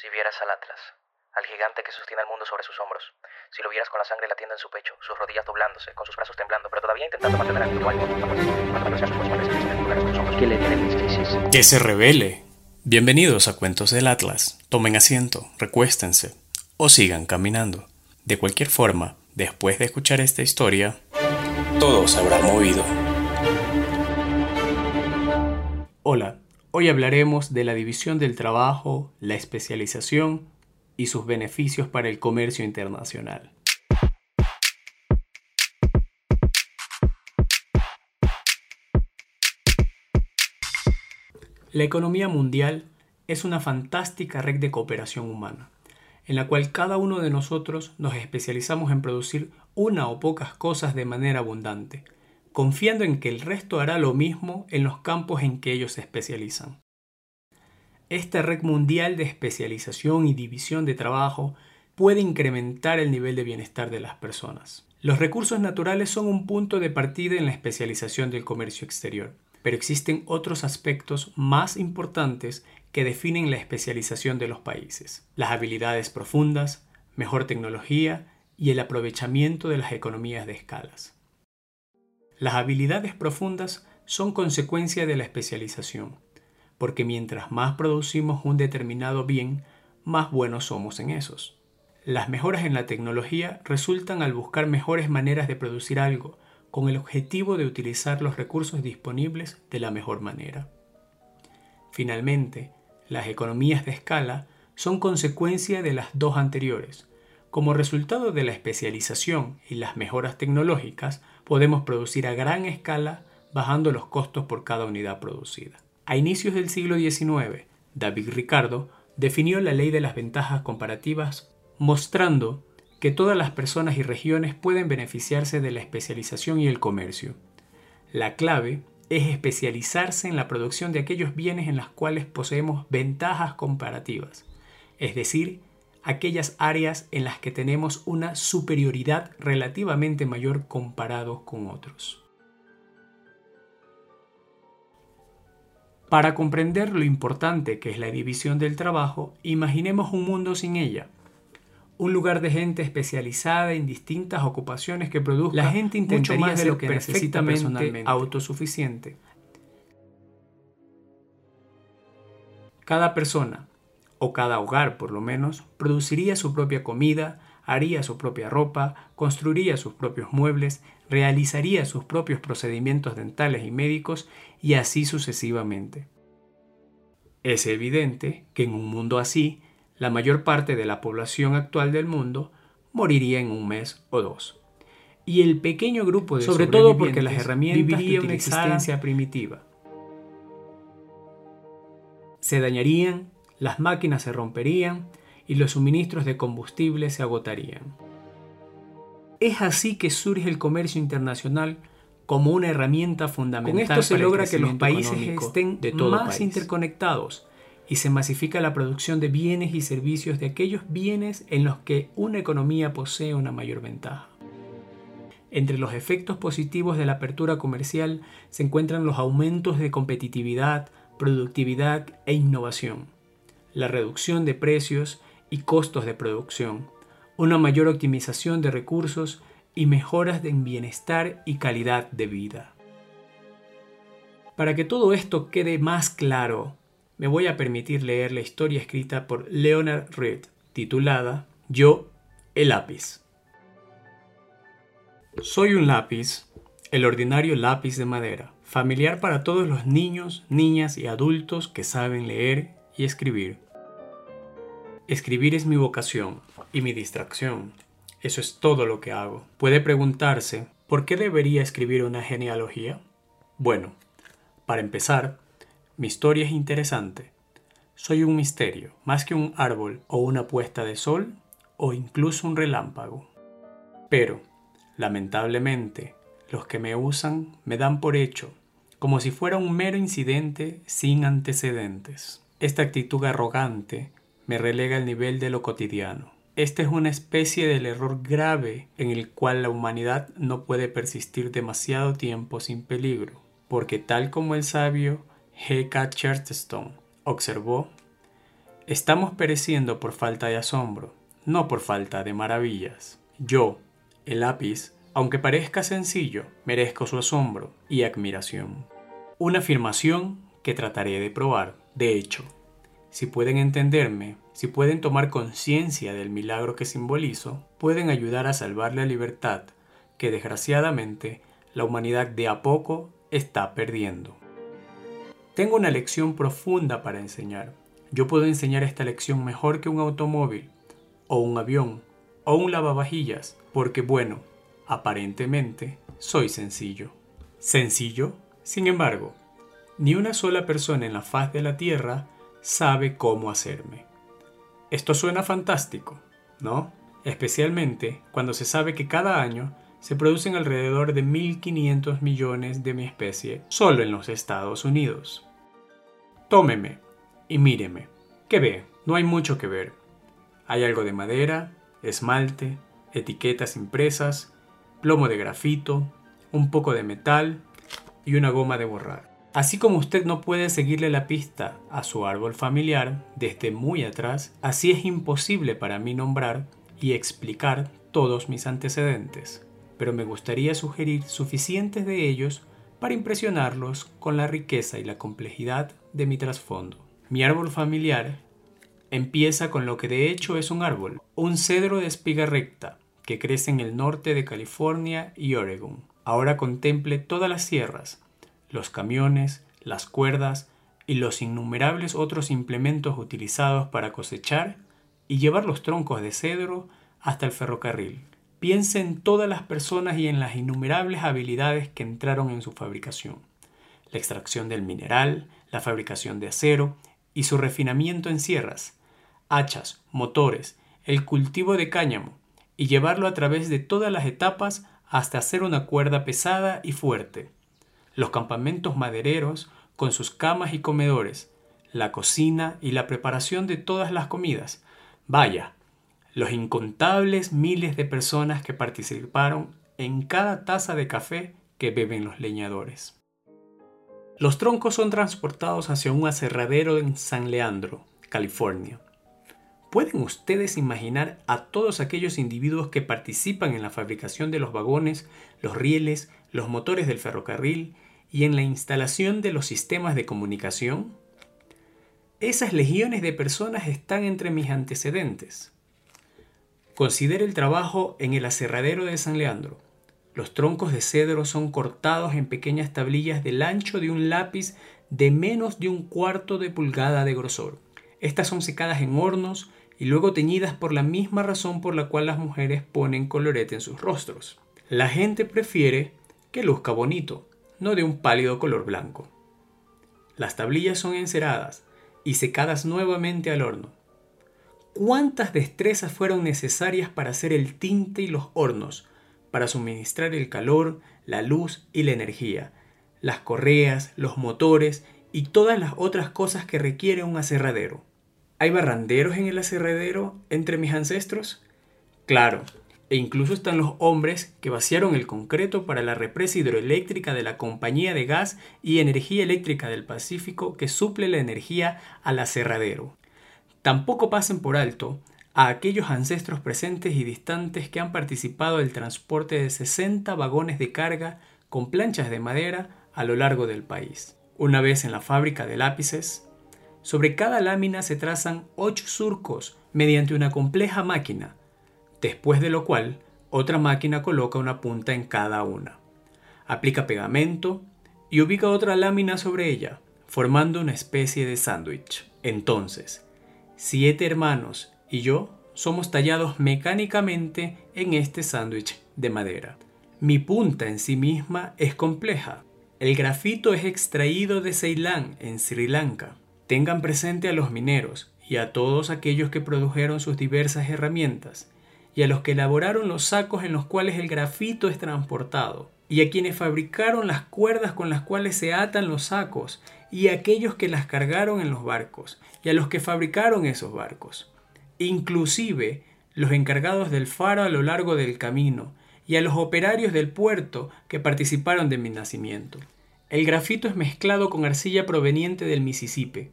Si vieras al Atlas, al gigante que sostiene al mundo sobre sus hombros, si lo vieras con la sangre latiendo en su pecho, sus rodillas doblándose, con sus brazos temblando, pero todavía intentando mantener el mismo ánimo, ¿Qué le tienen? Que se revele. Bienvenidos a Cuentos del Atlas. Tomen asiento, recuéstense o sigan caminando. De cualquier forma, después de escuchar esta historia, todo se habrá movido. Hola, hoy hablaremos de la división del trabajo, la especialización y sus beneficios para el comercio internacional. La economía mundial es una fantástica red de cooperación humana, en la cual cada uno de nosotros nos especializamos en producir una o pocas cosas de manera abundante, confiando en que el resto hará lo mismo en los campos en que ellos se especializan. Esta red mundial de especialización y división de trabajo puede incrementar el nivel de bienestar de las personas. Los recursos naturales son un punto de partida en la especialización del comercio exterior, pero existen otros aspectos más importantes que definen la especialización de los países. Las habilidades profundas, mejor tecnología y el aprovechamiento de las economías de escalas. Las habilidades profundas son consecuencia de la especialización porque mientras más producimos un determinado bien, más buenos somos en esos. Las mejoras en la tecnología resultan al buscar mejores maneras de producir algo, con el objetivo de utilizar los recursos disponibles de la mejor manera. Finalmente, las economías de escala son consecuencia de las dos anteriores. Como resultado de la especialización y las mejoras tecnológicas, podemos producir a gran escala bajando los costos por cada unidad producida. A inicios del siglo XIX, David Ricardo definió la ley de las ventajas comparativas mostrando que todas las personas y regiones pueden beneficiarse de la especialización y el comercio. La clave es especializarse en la producción de aquellos bienes en los cuales poseemos ventajas comparativas, es decir, aquellas áreas en las que tenemos una superioridad relativamente mayor comparados con otros. Para comprender lo importante que es la división del trabajo, imaginemos un mundo sin ella. Un lugar de gente especializada en distintas ocupaciones que produzca la gente mucho más de lo que necesita personalmente autosuficiente. Cada persona, o cada hogar por lo menos, produciría su propia comida, haría su propia ropa, construiría sus propios muebles, realizaría sus propios procedimientos dentales y médicos y así sucesivamente. Es evidente que en un mundo así, la mayor parte de la población actual del mundo moriría en un mes o dos. Y el pequeño grupo de sobre todo porque las herramientas viviría una existencia primitiva. Se dañarían, las máquinas se romperían, y los suministros de combustible se agotarían. Es así que surge el comercio internacional como una herramienta fundamental. Con esto se logra que los países estén de más interconectados y se masifica la producción de bienes y servicios de aquellos bienes en los que una economía posee una mayor ventaja. Entre los efectos positivos de la apertura comercial se encuentran los aumentos de competitividad, productividad e innovación, la reducción de precios y costos de producción, una mayor optimización de recursos y mejoras en bienestar y calidad de vida. Para que todo esto quede más claro, me voy a permitir leer la historia escrita por Leonard Reed, titulada Yo, el lápiz. Soy un lápiz, el ordinario lápiz de madera, familiar para todos los niños, niñas y adultos que saben leer y escribir. Escribir es mi vocación y mi distracción. Eso es todo lo que hago. Puede preguntarse, ¿por qué debería escribir una genealogía? Bueno, para empezar, mi historia es interesante. Soy un misterio, más que un árbol o una puesta de sol o incluso un relámpago. Pero, lamentablemente, los que me usan me dan por hecho, como si fuera un mero incidente sin antecedentes. Esta actitud arrogante me relega al nivel de lo cotidiano. Esta es una especie del error grave en el cual la humanidad no puede persistir demasiado tiempo sin peligro, porque tal como el sabio G. K. Chesterton observó, Estamos pereciendo por falta de asombro, no por falta de maravillas. Yo, el lápiz, aunque parezca sencillo, merezco su asombro y admiración. Una afirmación que trataré de probar. De hecho, si pueden entenderme, si pueden tomar conciencia del milagro que simbolizo, pueden ayudar a salvar la libertad que desgraciadamente la humanidad de a poco está perdiendo. Tengo una lección profunda para enseñar yo puedo enseñar esta lección mejor que un automóvil, o un avión, o un lavavajillas, porque bueno, aparentemente soy sencillo. Sencillo, sin embargo, ni una sola persona en la faz de la Tierra sabe cómo hacerme. Esto suena fantástico, ¿no? Especialmente cuando se sabe que cada año se producen alrededor de 1.500 millones de mi especie solo en los Estados Unidos. Tómeme y míreme, ¿qué ve? No hay mucho que ver. Hay algo de madera, esmalte, etiquetas impresas, plomo de grafito, un poco de metal y una goma de borrar. Así como usted no puede seguirle la pista a su árbol familiar desde muy atrás, así es imposible para mí nombrar y explicar todos mis antecedentes, pero me gustaría sugerir suficientes de ellos para impresionarlos con la riqueza y la complejidad de mi trasfondo. Mi árbol familiar empieza con lo que de hecho es un árbol, un cedro de espiga recta que crece en el norte de California y Oregon. Ahora contemple todas las sierras, los camiones, las cuerdas y los innumerables otros implementos utilizados para cosechar y llevar los troncos de cedro hasta el ferrocarril. Piense en todas las personas y en las innumerables habilidades que entraron en su fabricación. La extracción del mineral, la fabricación de acero, y su refinamiento en sierras, hachas, motores, el cultivo de cáñamo, y llevarlo a través de todas las etapas hasta hacer una cuerda pesada y fuerte. Los campamentos madereros con sus camas y comedores, la cocina y la preparación de todas las comidas. Vaya, los incontables miles de personas que participaron en cada taza de café que beben los leñadores. Los troncos son transportados hacia un aserradero en San Leandro, California. ¿Pueden ustedes imaginar a todos aquellos individuos que participan en la fabricación de los vagones, los rieles, los motores del ferrocarril y en la instalación de los sistemas de comunicación? Esas legiones de personas están entre mis antecedentes. Considere el trabajo en el aserradero de San Leandro. Los troncos de cedro son cortados en pequeñas tablillas del ancho de un lápiz de menos de un cuarto de pulgada de grosor. Estas son secadas en hornos y luego teñidas por la misma razón por la cual las mujeres ponen colorete en sus rostros. La gente prefiere que luzca bonito, no de un pálido color blanco. Las tablillas son enceradas y secadas nuevamente al horno. ¿Cuántas destrezas fueron necesarias para hacer el tinte y los hornos, para suministrar el calor, la luz y la energía, las correas, los motores y todas las otras cosas que requiere un aserradero. ¿Hay barranderos en el aserradero entre mis ancestros? Claro, e incluso están los hombres que vaciaron el concreto para la represa hidroeléctrica de la Compañía de Gas y Energía Eléctrica del Pacífico que suple la energía al aserradero. Tampoco pasen por alto a aquellos ancestros presentes y distantes que han participado del transporte de 60 vagones de carga con planchas de madera a lo largo del país. Una vez en la fábrica de lápices, sobre cada lámina se trazan 8 surcos mediante una compleja máquina, después de lo cual otra máquina coloca una punta en cada una. Aplica pegamento y ubica otra lámina sobre ella, formando una especie de sándwich. Entonces, siete hermanos y yo somos tallados mecánicamente en este sándwich de madera. Mi punta en sí misma es compleja. El grafito es extraído de Ceilán, en Sri Lanka. Tengan presente a los mineros y a todos aquellos que produjeron sus diversas herramientas, y a los que elaboraron los sacos en los cuales el grafito es transportado, y a quienes fabricaron las cuerdas con las cuales se atan los sacos, y a aquellos que las cargaron en los barcos, y a los que fabricaron esos barcos inclusive los encargados del faro a lo largo del camino y a los operarios del puerto que participaron de mi nacimiento. El grafito es mezclado con arcilla proveniente del Mississippi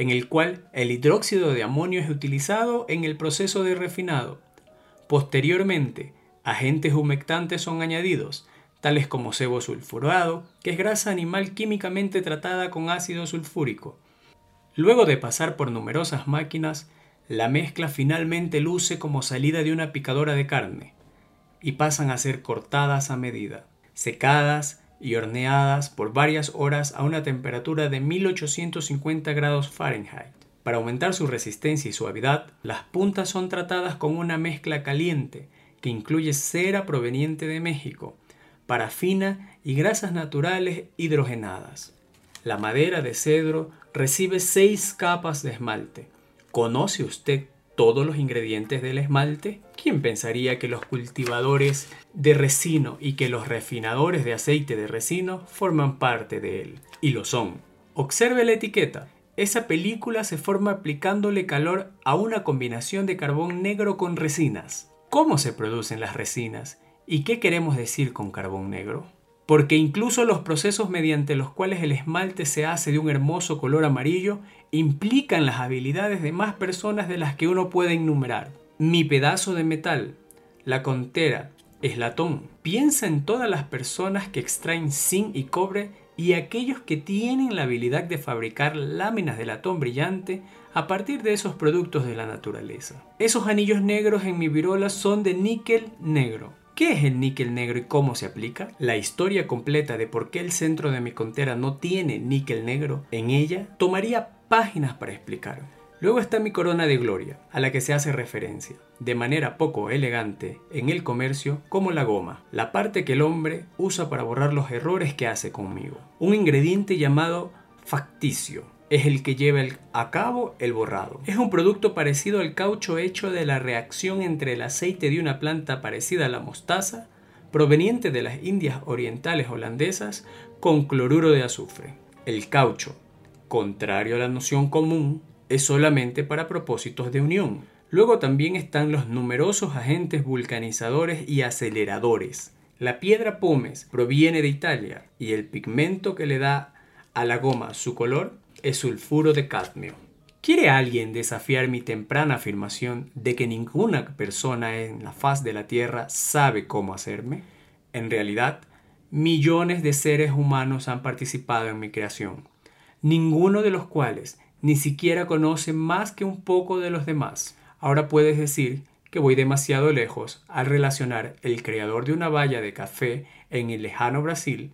en el cual el hidróxido de amonio es utilizado en el proceso de refinado. Posteriormente, agentes humectantes son añadidos, tales como sebo sulfurado, que es grasa animal químicamente tratada con ácido sulfúrico. Luego de pasar por numerosas máquinas, la mezcla finalmente luce como salida de una picadora de carne y pasan a ser cortadas a medida, secadas y horneadas por varias horas a una temperatura de 1850 grados Fahrenheit. Para aumentar su resistencia y suavidad, las puntas son tratadas con una mezcla caliente que incluye cera proveniente de México, parafina y grasas naturales hidrogenadas. La madera de cedro recibe seis capas de esmalte. ¿Conoce usted todos los ingredientes del esmalte? ¿Quién pensaría que los cultivadores de resino y que los refinadores de aceite de resino forman parte de él? Y lo son. Observe la etiqueta. Esa película se forma aplicándole calor a una combinación de carbón negro con resinas. ¿Cómo se producen las resinas? ¿Y qué queremos decir con carbón negro? Porque incluso los procesos mediante los cuales el esmalte se hace de un hermoso color amarillo implican las habilidades de más personas de las que uno puede enumerar. Mi pedazo de metal, la contera, es latón. Piensa en todas las personas que extraen zinc y cobre y aquellos que tienen la habilidad de fabricar láminas de latón brillante a partir de esos productos de la naturaleza. Esos anillos negros en mi virola son de níquel negro. ¿Qué es el níquel negro y cómo se aplica? La historia completa de por qué el centro de mi contera no tiene níquel negro en ella tomaría páginas para explicar. Luego está mi corona de gloria, a la que se hace referencia, de manera poco elegante, en el comercio como la goma, la parte que el hombre usa para borrar los errores que hace conmigo. Un ingrediente llamado facticio, es el que lleva a cabo el borrado. Es un producto parecido al caucho hecho de la reacción entre el aceite de una planta parecida a la mostaza, proveniente de las Indias orientales holandesas, con cloruro de azufre. El caucho, contrario a la noción común, es solamente para propósitos de unión. Luego también están los numerosos agentes vulcanizadores y aceleradores. La piedra pómez proviene de Italia y el pigmento que le da a la goma su color es sulfuro de cadmio. ¿Quiere alguien desafiar mi temprana afirmación de que ninguna persona en la faz de la Tierra sabe cómo hacerme? En realidad, millones de seres humanos han participado en mi creación, ninguno de los cuales ni siquiera conocen más que un poco de los demás. Ahora puedes decir que voy demasiado lejos al relacionar el creador de una valla de café en el lejano Brasil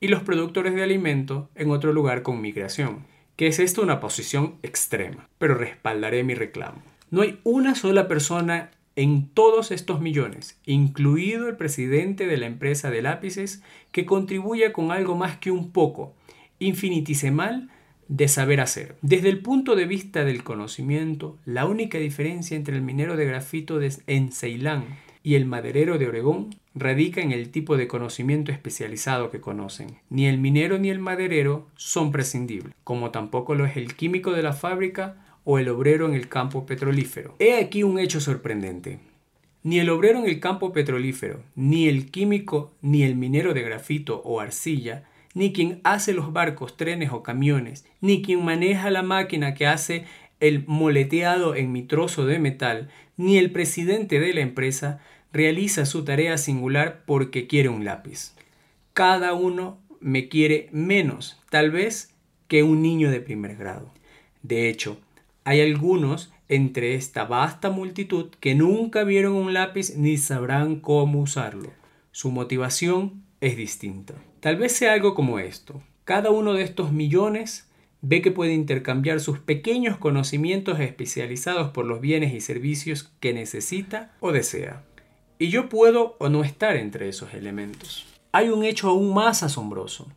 y los productores de alimento en otro lugar con mi creación, que es esto una posición extrema, pero respaldaré mi reclamo. No hay una sola persona en todos estos millones, incluido el presidente de la empresa de lápices, que contribuya con algo más que un poco, infinitesimal, de saber hacer. Desde el punto de vista del conocimiento, la única diferencia entre el minero de grafito de, en Ceilán y el maderero de Oregón radica en el tipo de conocimiento especializado que conocen. Ni el minero ni el maderero son prescindibles, como tampoco lo es el químico de la fábrica o el obrero en el campo petrolífero. He aquí un hecho sorprendente. Ni el obrero en el campo petrolífero, ni el químico, ni el minero de grafito o arcilla ni quien hace los barcos, trenes o camiones, ni quien maneja la máquina que hace el moleteado en mi trozo de metal, ni el presidente de la empresa realiza su tarea singular porque quiere un lápiz. Cada uno me quiere menos, tal vez, que un niño de primer grado. De hecho, hay algunos entre esta vasta multitud que nunca vieron un lápiz ni sabrán cómo usarlo. Su motivación es distinta. Tal vez sea algo como esto. Cada uno de estos millones ve que puede intercambiar sus pequeños conocimientos especializados por los bienes y servicios que necesita o desea. Y yo puedo o no estar entre esos elementos. Hay un hecho aún más asombroso,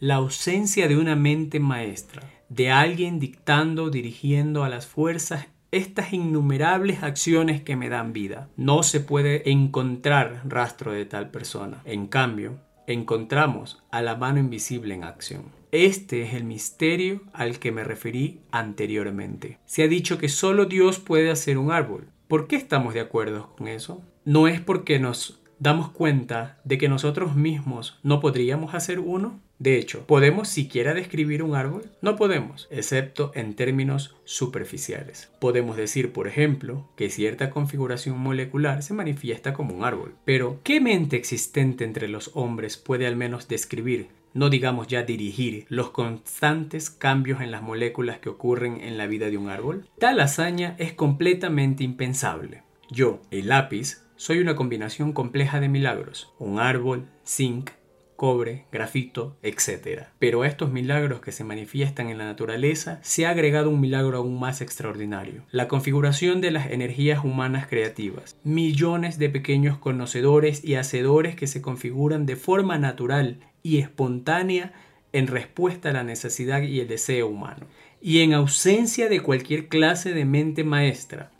la ausencia de una mente maestra, de alguien dictando, dirigiendo a las fuerzas estas innumerables acciones que me dan vida. No se puede encontrar rastro de tal persona. En cambio, encontramos a la mano invisible en acción. Este es el misterio al que me referí anteriormente. Se ha dicho que solo Dios puede hacer un árbol. ¿Por qué estamos de acuerdo con eso? No es porque nos damos cuenta de que nosotros mismos no podríamos hacer uno? De hecho, ¿podemos siquiera describir un árbol? No podemos, excepto en términos superficiales. Podemos decir, por ejemplo, que cierta configuración molecular se manifiesta como un árbol. Pero, ¿qué mente existente entre los hombres puede al menos describir no digamos ya dirigir, los constantes cambios en las moléculas que ocurren en la vida de un árbol? Tal hazaña es completamente impensable. Yo, el lápiz, soy una combinación compleja de milagros. Un árbol, zinc, cobre, grafito, etc. Pero a estos milagros que se manifiestan en la naturaleza se ha agregado un milagro aún más extraordinario, la configuración de las energías humanas creativas. Millones de pequeños conocedores y hacedores que se configuran de forma natural y espontánea en respuesta a la necesidad y el deseo humano, y en ausencia de cualquier clase de mente maestra,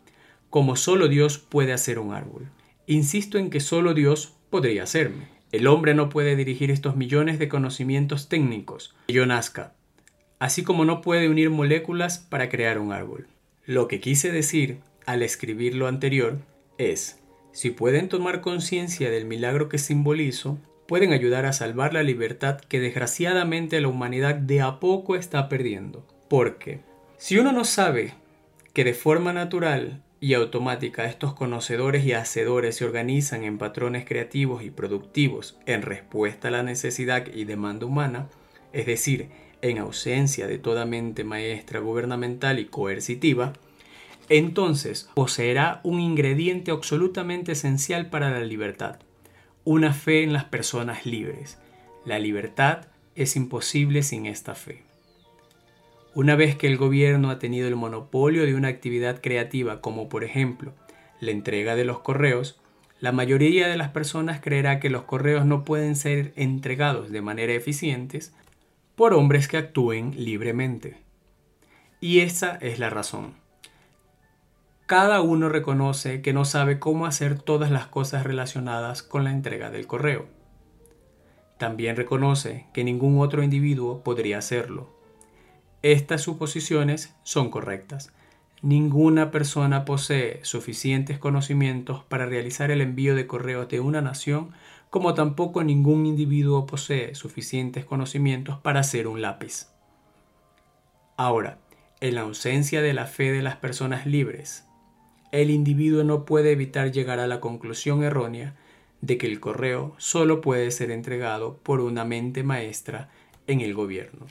como solo Dios puede hacer un árbol. Insisto en que solo Dios podría hacerme. El hombre no puede dirigir estos millones de conocimientos técnicos que yo nazca, así como no puede unir moléculas para crear un árbol. Lo que quise decir al escribir lo anterior es, si pueden tomar conciencia del milagro que simbolizo, pueden ayudar a salvar la libertad que desgraciadamente la humanidad de a poco está perdiendo. Porque si uno no sabe que de forma natural y automática estos conocedores y hacedores se organizan en patrones creativos y productivos en respuesta a la necesidad y demanda humana, es decir, en ausencia de toda mente maestra gubernamental y coercitiva, entonces poseerá un ingrediente absolutamente esencial para la libertad, una fe en las personas libres. La libertad es imposible sin esta fe. Una vez que el gobierno ha tenido el monopolio de una actividad creativa como por ejemplo la entrega de los correos, la mayoría de las personas creerá que los correos no pueden ser entregados de manera eficiente por hombres que actúen libremente. Y esa es la razón. Cada uno reconoce que no sabe cómo hacer todas las cosas relacionadas con la entrega del correo. También reconoce que ningún otro individuo podría hacerlo estas suposiciones son correctas. Ninguna persona posee suficientes conocimientos para realizar el envío de correos de una nación, como tampoco ningún individuo posee suficientes conocimientos para hacer un lápiz. Ahora, en la ausencia de la fe de las personas libres, el individuo no puede evitar llegar a la conclusión errónea de que el correo solo puede ser entregado por una mente maestra en el gobierno.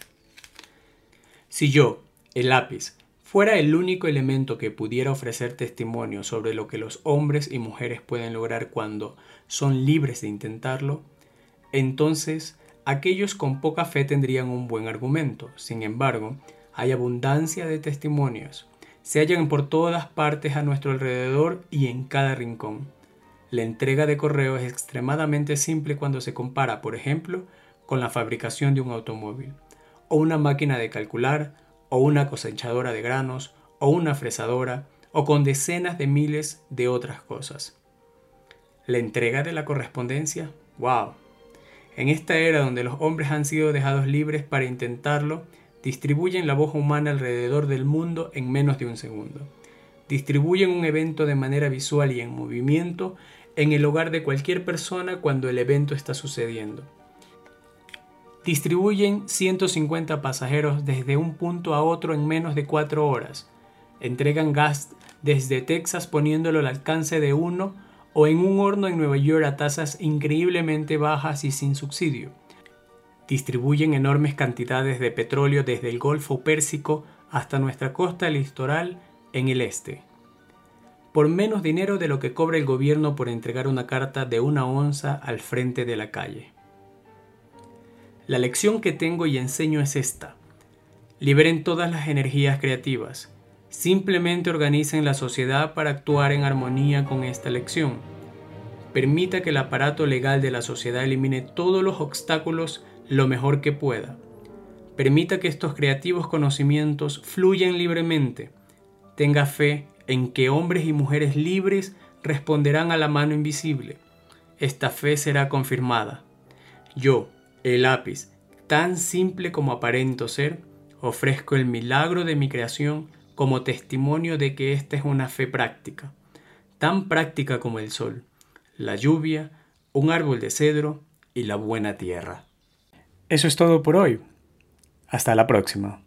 Si yo, el lápiz, fuera el único elemento que pudiera ofrecer testimonio sobre lo que los hombres y mujeres pueden lograr cuando son libres de intentarlo, entonces aquellos con poca fe tendrían un buen argumento. Sin embargo, hay abundancia de testimonios. Se hallan por todas partes a nuestro alrededor y en cada rincón. La entrega de correo es extremadamente simple cuando se compara, por ejemplo, con la fabricación de un automóvil o una máquina de calcular, o una cosechadora de granos, o una fresadora, o con decenas de miles de otras cosas. La entrega de la correspondencia, wow. En esta era donde los hombres han sido dejados libres para intentarlo, distribuyen la voz humana alrededor del mundo en menos de un segundo. Distribuyen un evento de manera visual y en movimiento en el hogar de cualquier persona cuando el evento está sucediendo distribuyen 150 pasajeros desde un punto a otro en menos de 4 horas. Entregan gas desde Texas poniéndolo al alcance de uno o en un horno en Nueva York a tasas increíblemente bajas y sin subsidio. Distribuyen enormes cantidades de petróleo desde el Golfo Pérsico hasta nuestra costa litoral en el este. Por menos dinero de lo que cobra el gobierno por entregar una carta de una onza al frente de la calle. La lección que tengo y enseño es esta. Liberen todas las energías creativas. Simplemente organicen la sociedad para actuar en armonía con esta lección. Permita que el aparato legal de la sociedad elimine todos los obstáculos lo mejor que pueda. Permita que estos creativos conocimientos fluyan libremente. Tenga fe en que hombres y mujeres libres responderán a la mano invisible. Esta fe será confirmada. Yo, el lápiz, tan simple como aparento ser, ofrezco el milagro de mi creación como testimonio de que esta es una fe práctica, tan práctica como el sol, la lluvia un árbol de cedro y la buena tierra. Eso es todo por hoy. Hasta la próxima.